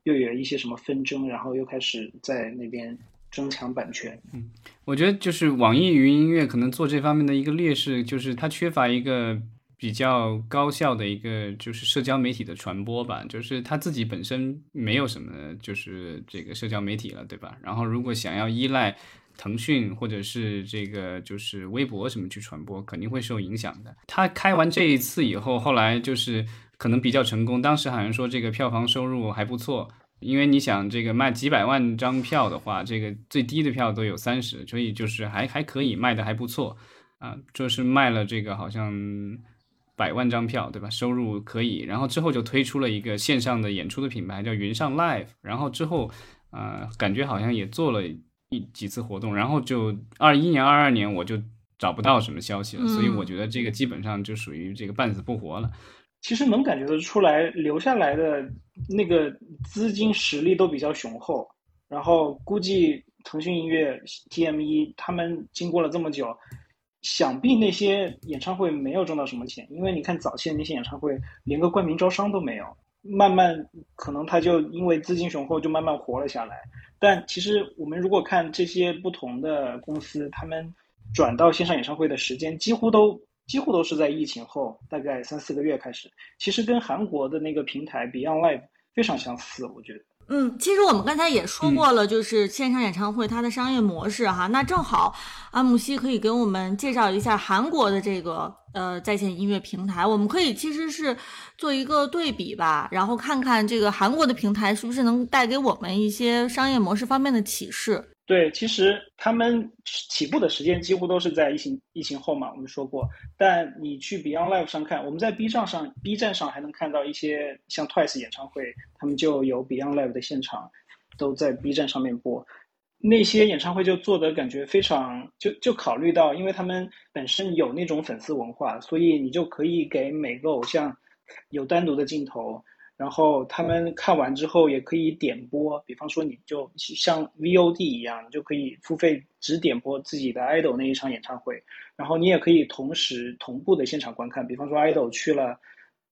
又有一些什么纷争，然后又开始在那边争抢版权。
嗯我觉得就是网易云音乐可能做这方面的一个劣势，就是它缺乏一个比较高效的一个就是社交媒体的传播吧，就是它自己本身没有什么就是这个社交媒体了，对吧？然后如果想要依赖腾讯或者是这个就是微博什么去传播，肯定会受影响的。他开完这一次以后，后来就是可能比较成功，当时好像说这个票房收入还不错。因为你想这个卖几百万张票的话，这个最低的票都有三十，所以就是还还可以卖的还不错啊，就是卖了这个好像百万张票，对吧？收入可以，然后之后就推出了一个线上的演出的品牌叫云上 Live，然后之后呃感觉好像也做了一几次活动，然后就二一年、二二年我就找不到什么消息了，所以我觉得这个基本上就属于这个半死不活了。
其实能感觉得出来，留下来的那个资金实力都比较雄厚。然后估计腾讯音乐、TME 他们经过了这么久，想必那些演唱会没有挣到什么钱，因为你看早期的那些演唱会连个冠名招商都没有。慢慢可能他就因为资金雄厚，就慢慢活了下来。但其实我们如果看这些不同的公司，他们转到线上演唱会的时间几乎都。几乎都是在疫情后大概三四个月开始，其实跟韩国的那个平台 Beyond Live 非常相似，我觉得。
嗯，其实我们刚才也说过了，就是线上演唱会它的商业模式哈。那正好安木西可以给我们介绍一下韩国的这个呃在线音乐平台，我们可以其实是做一个对比吧，然后看看这个韩国的平台是不是能带给我们一些商业模式方面的启示。
对，其实他们起步的时间几乎都是在疫情疫情后嘛，我们说过。但你去 Beyond Live 上看，我们在 B 站上 B 站上还能看到一些像 Twice 演唱会，他们就有 Beyond Live 的现场，都在 B 站上面播。那些演唱会就做的感觉非常，就就考虑到，因为他们本身有那种粉丝文化，所以你就可以给每个偶像有单独的镜头。然后他们看完之后也可以点播，比方说你就像 VOD 一样，你就可以付费只点播自己的 idol 那一场演唱会。然后你也可以同时同步的现场观看，比方说 idol 去了，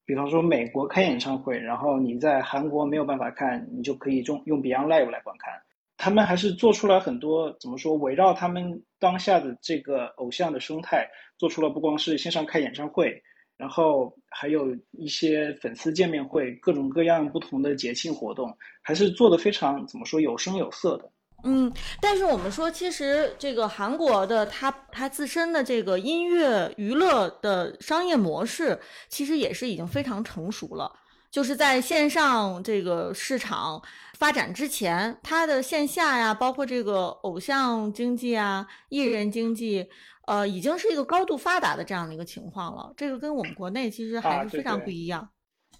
比方说美国开演唱会，然后你在韩国没有办法看，你就可以用用 Beyond Live 来观看。他们还是做出了很多怎么说，围绕他们当下的这个偶像的生态，做出了不光是线上开演唱会。然后还有一些粉丝见面会，各种各样不同的节庆活动，还是做的非常怎么说有声有色的。
嗯，但是我们说，其实这个韩国的它它自身的这个音乐娱乐的商业模式，其实也是已经非常成熟了。就是在线上这个市场发展之前，它的线下呀，包括这个偶像经济啊、艺人经济。呃，已经是一个高度发达的这样的一个情况了。这个跟我们国内其实还是非常不一样。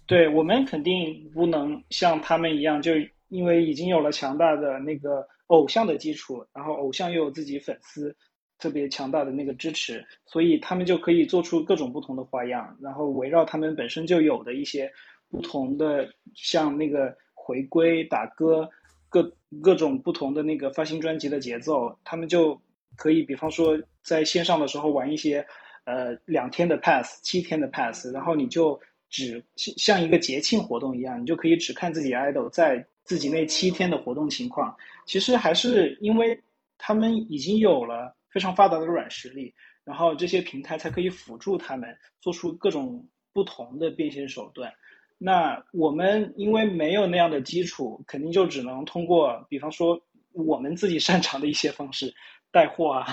对我们肯定不能像他们一样，就因为已经有了强大的那个偶像的基础，然后偶像又有自己粉丝特别强大的那个支持，所以他们就可以做出各种不同的花样，然后围绕他们本身就有的一些不同的，像那个回归打歌，各各种不同的那个发行专辑的节奏，他们就。可以，比方说在线上的时候玩一些，呃，两天的 pass，七天的 pass，然后你就只像一个节庆活动一样，你就可以只看自己 idol 在自己那七天的活动情况。其实还是因为他们已经有了非常发达的软实力，然后这些平台才可以辅助他们做出各种不同的变现手段。那我们因为没有那样的基础，肯定就只能通过，比方说我们自己擅长的一些方式。带货啊，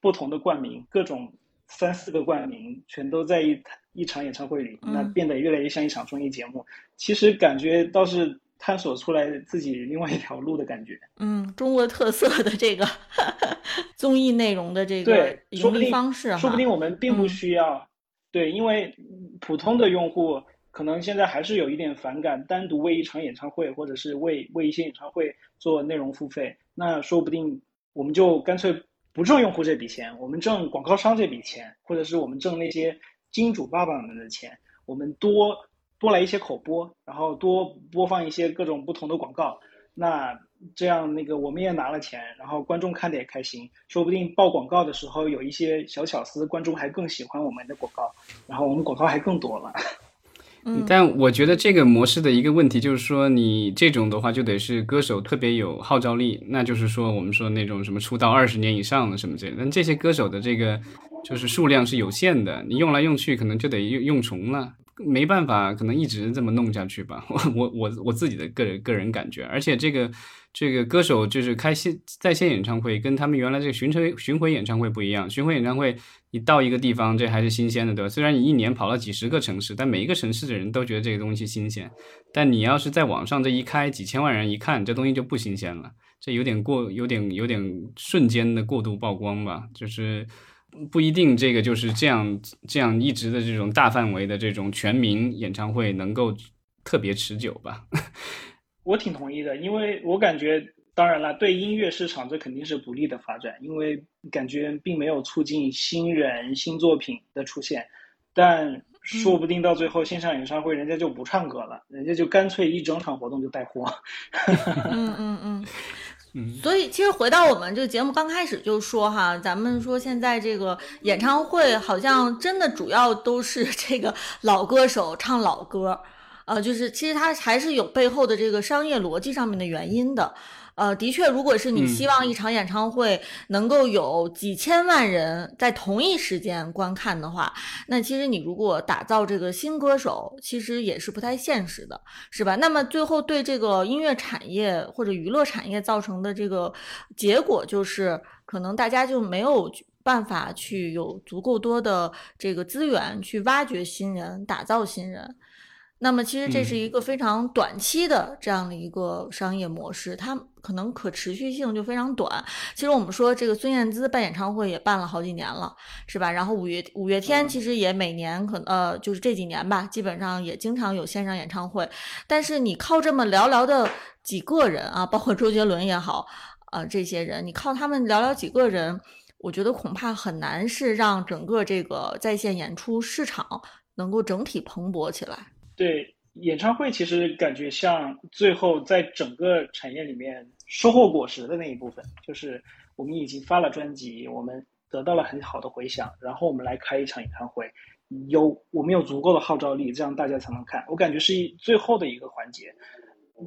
不同的冠名，各种三四个冠名，全都在一一场演唱会里，那变得越来越像一场综艺节目。其实感觉倒是探索出来自己另外一条路的感觉。
嗯，中国特色的这个 综艺内容的这个盈利方式，
说不定我们并不需要。对，因为普通的用户可能现在还是有一点反感，单独为一场演唱会或者是为为一些演唱会做内容付费，那说不定。我们就干脆不挣用户这笔钱，我们挣广告商这笔钱，或者是我们挣那些金主爸爸们的钱，我们多多来一些口播，然后多播放一些各种不同的广告，那这样那个我们也拿了钱，然后观众看的也开心，说不定报广告的时候有一些小巧思，观众还更喜欢我们的广告，然后我们广告还更多了。
但我觉得这个模式的一个问题就是说，你这种的话就得是歌手特别有号召力，那就是说我们说那种什么出道二十年以上的什么这，但这些歌手的这个就是数量是有限的，你用来用去可能就得用用重了。没办法，可能一直这么弄下去吧。我我我我自己的个人个人感觉，而且这个这个歌手就是开线在线演唱会，跟他们原来这个巡回巡回演唱会不一样。巡回演唱会，你到一个地方，这还是新鲜的，对吧？虽然你一年跑了几十个城市，但每一个城市的人都觉得这个东西新鲜。但你要是在网上这一开，几千万人一看，这东西就不新鲜了。这有点过，有点有点瞬间的过度曝光吧，就是。不一定，这个就是这样这样一直的这种大范围的这种全民演唱会能够特别持久吧？
我挺同意的，因为我感觉，当然了，对音乐市场这肯定是不利的发展，因为感觉并没有促进新人新作品的出现。但说不定到最后线上演唱会，人家就不唱歌了，人家就干脆一整场活动就带货。
嗯 嗯嗯。所以，其实回到我们这个节目刚开始就说哈，咱们说现在这个演唱会好像真的主要都是这个老歌手唱老歌，呃，就是其实它还是有背后的这个商业逻辑上面的原因的。呃，的确，如果是你希望一场演唱会能够有几千万人在同一时间观看的话，那其实你如果打造这个新歌手，其实也是不太现实的，是吧？那么最后对这个音乐产业或者娱乐产业造成的这个结果，就是可能大家就没有办法去有足够多的这个资源去挖掘新人、打造新人。那么其实这是一个非常短期的这样的一个商业模式，它可能可持续性就非常短。其实我们说这个孙燕姿办演唱会也办了好几年了，是吧？然后五月五月天其实也每年可呃就是这几年吧，基本上也经常有线上演唱会。但是你靠这么寥寥的几个人啊，包括周杰伦也好，呃这些人，你靠他们寥寥几个人，我觉得恐怕很难是让整个这个在线演出市场能够整体蓬勃起来。
对演唱会，其实感觉像最后在整个产业里面收获果实的那一部分，就是我们已经发了专辑，我们得到了很好的回响，然后我们来开一场演唱会，有我们有足够的号召力，这样大家才能看。我感觉是一最后的一个环节，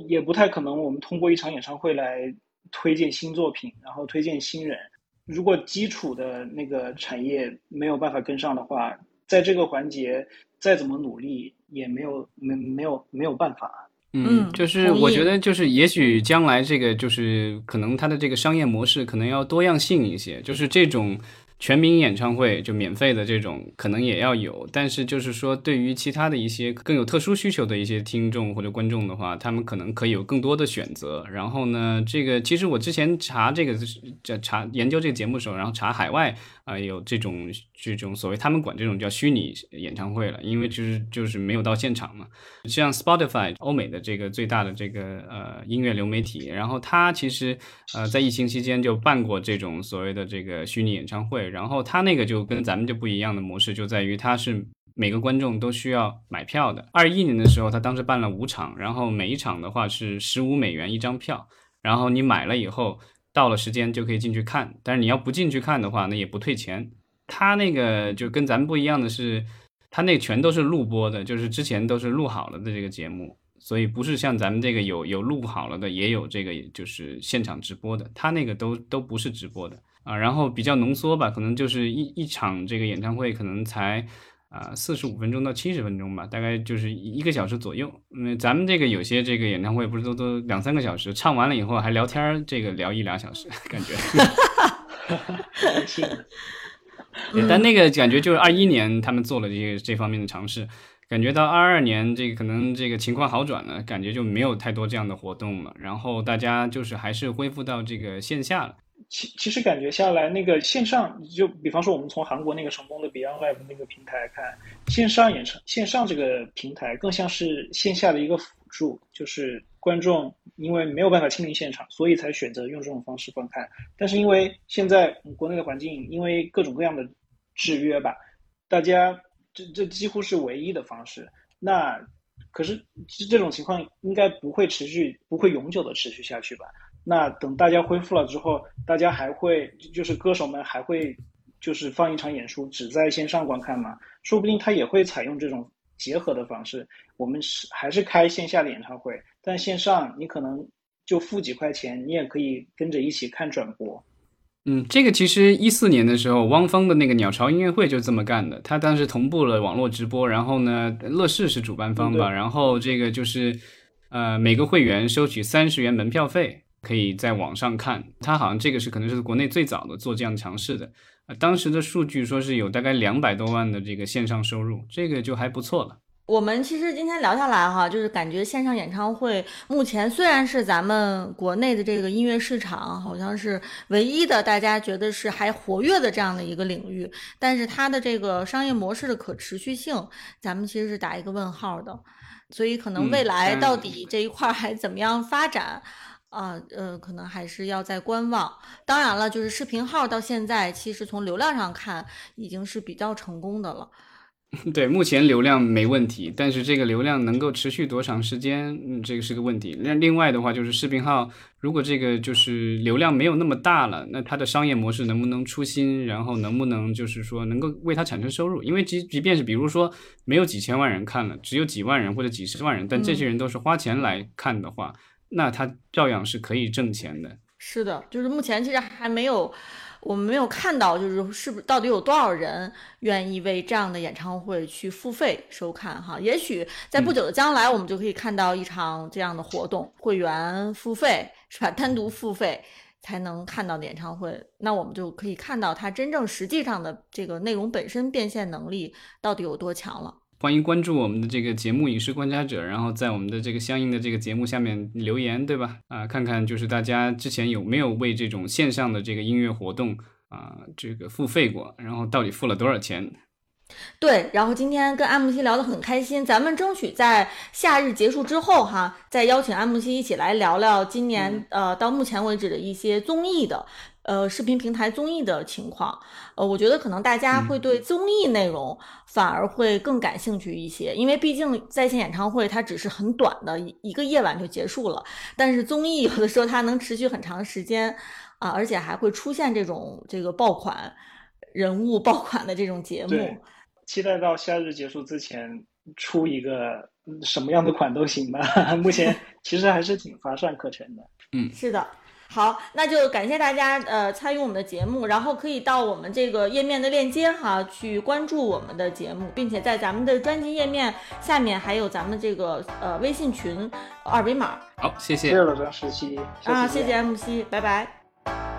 也不太可能我们通过一场演唱会来推荐新作品，然后推荐新人。如果基础的那个产业没有办法跟上的话，在这个环节再怎么努力。也没有没没有没有办法，
嗯，就是我觉得就是也许将来这个就是可能它的这个商业模式可能要多样性一些，就是这种。全民演唱会就免费的这种可能也要有，但是就是说对于其他的一些更有特殊需求的一些听众或者观众的话，他们可能可以有更多的选择。然后呢，这个其实我之前查这个这查研究这个节目的时候，然后查海外啊有这种这种所谓他们管这种叫虚拟演唱会了，因为就是就是没有到现场嘛。像 Spotify 欧美的这个最大的这个呃音乐流媒体，然后它其实呃在疫情期间就办过这种所谓的这个虚拟演唱会。然后他那个就跟咱们就不一样的模式，就在于他是每个观众都需要买票的。二一年的时候，他当时办了五场，然后每一场的话是十五美元一张票，然后你买了以后，到了时间就可以进去看。但是你要不进去看的话，那也不退钱。他那个就跟咱们不一样的是，他那全都是录播的，就是之前都是录好了的这个节目，所以不是像咱们这个有有录好了的，也有这个就是现场直播的。他那个都都不是直播的。啊，然后比较浓缩吧，可能就是一一场这个演唱会，可能才啊四十五分钟到七十分钟吧，大概就是一个小时左右。嗯，咱们这个有些这个演唱会不是都都两三个小时，唱完了以后还聊天，这个聊一俩小时，感觉。是但那个感觉就是二一年他们做了这些这方面的尝试，感觉到二二年这个可能这个情况好转了，感觉就没有太多这样的活动了，然后大家就是还是恢复到这个线下了。
其其实感觉下来，那个线上就比方说，我们从韩国那个成功的 Beyond Live 那个平台看，线上演唱线上这个平台更像是线下的一个辅助，就是观众因为没有办法亲临现场，所以才选择用这种方式观看。但是因为现在国内的环境，因为各种各样的制约吧，大家这这几乎是唯一的方式。那可是这这种情况应该不会持续，不会永久的持续下去吧？那等大家恢复了之后，大家还会就是歌手们还会就是放一场演出，只在线上观看吗？说不定他也会采用这种结合的方式。我们是还是开线下的演唱会，但线上你可能就付几块钱，你也可以跟着一起看转播。
嗯，这个其实一四年的时候，汪峰的那个鸟巢音乐会就这么干的。他当时同步了网络直播，然后呢，乐视是主办方吧，然后这个就是呃每个会员收取三十元门票费。可以在网上看，它好像这个是可能是国内最早的做这样尝试的，呃，当时的数据说是有大概两百多万的这个线上收入，这个就还不错了。
我们其实今天聊下来哈，就是感觉线上演唱会目前虽然是咱们国内的这个音乐市场好像是唯一的大家觉得是还活跃的这样的一个领域，但是它的这个商业模式的可持续性，咱们其实是打一个问号的，所以可能未来到底这一块还怎么样发展？啊，呃，可能还是要在观望。当然了，就是视频号到现在，其实从流量上看，已经是比较成功的了。
对，目前流量没问题，但是这个流量能够持续多长时间，嗯，这个是个问题。那另外的话，就是视频号，如果这个就是流量没有那么大了，那它的商业模式能不能出新，然后能不能就是说能够为它产生收入？因为即即便是比如说没有几千万人看了，只有几万人或者几十万人，但这些人都是花钱来看的话。那他照样是可以挣钱的。
是的，就是目前其实还没有，我们没有看到，就是是不是到底有多少人愿意为这样的演唱会去付费收看哈？也许在不久的将来，我们就可以看到一场这样的活动，会员付费是吧？单独付费才能看到的演唱会，那我们就可以看到它真正实际上的这个内容本身变现能力到底有多强了。
欢迎关注我们的这个节目《影视观察者》，然后在我们的这个相应的这个节目下面留言，对吧？啊，看看就是大家之前有没有为这种线上的这个音乐活动啊这个付费过，然后到底付了多少钱？
对，然后今天跟安慕希聊得很开心，咱们争取在夏日结束之后哈，再邀请安慕希一起来聊聊今年呃到目前为止的一些综艺的呃视频平台综艺的情况。呃，我觉得可能大家会对综艺内容反而会更感兴趣一些，因为毕竟在线演唱会它只是很短的一一个夜晚就结束了，但是综艺有的时候它能持续很长时间啊，而且还会出现这种这个爆款人物爆款的这种节目。
期待到夏日结束之前出一个什么样的款都行吧。目前其实还是挺乏善可陈的。
嗯，
是的。好，那就感谢大家呃参与我们的节目，然后可以到我们这个页面的链接哈去关注我们的节目，并且在咱们的专辑页面下面还有咱们这个呃微信群二维码。
好，谢谢。
谢谢老张十七。
啊，谢谢 MC，拜拜。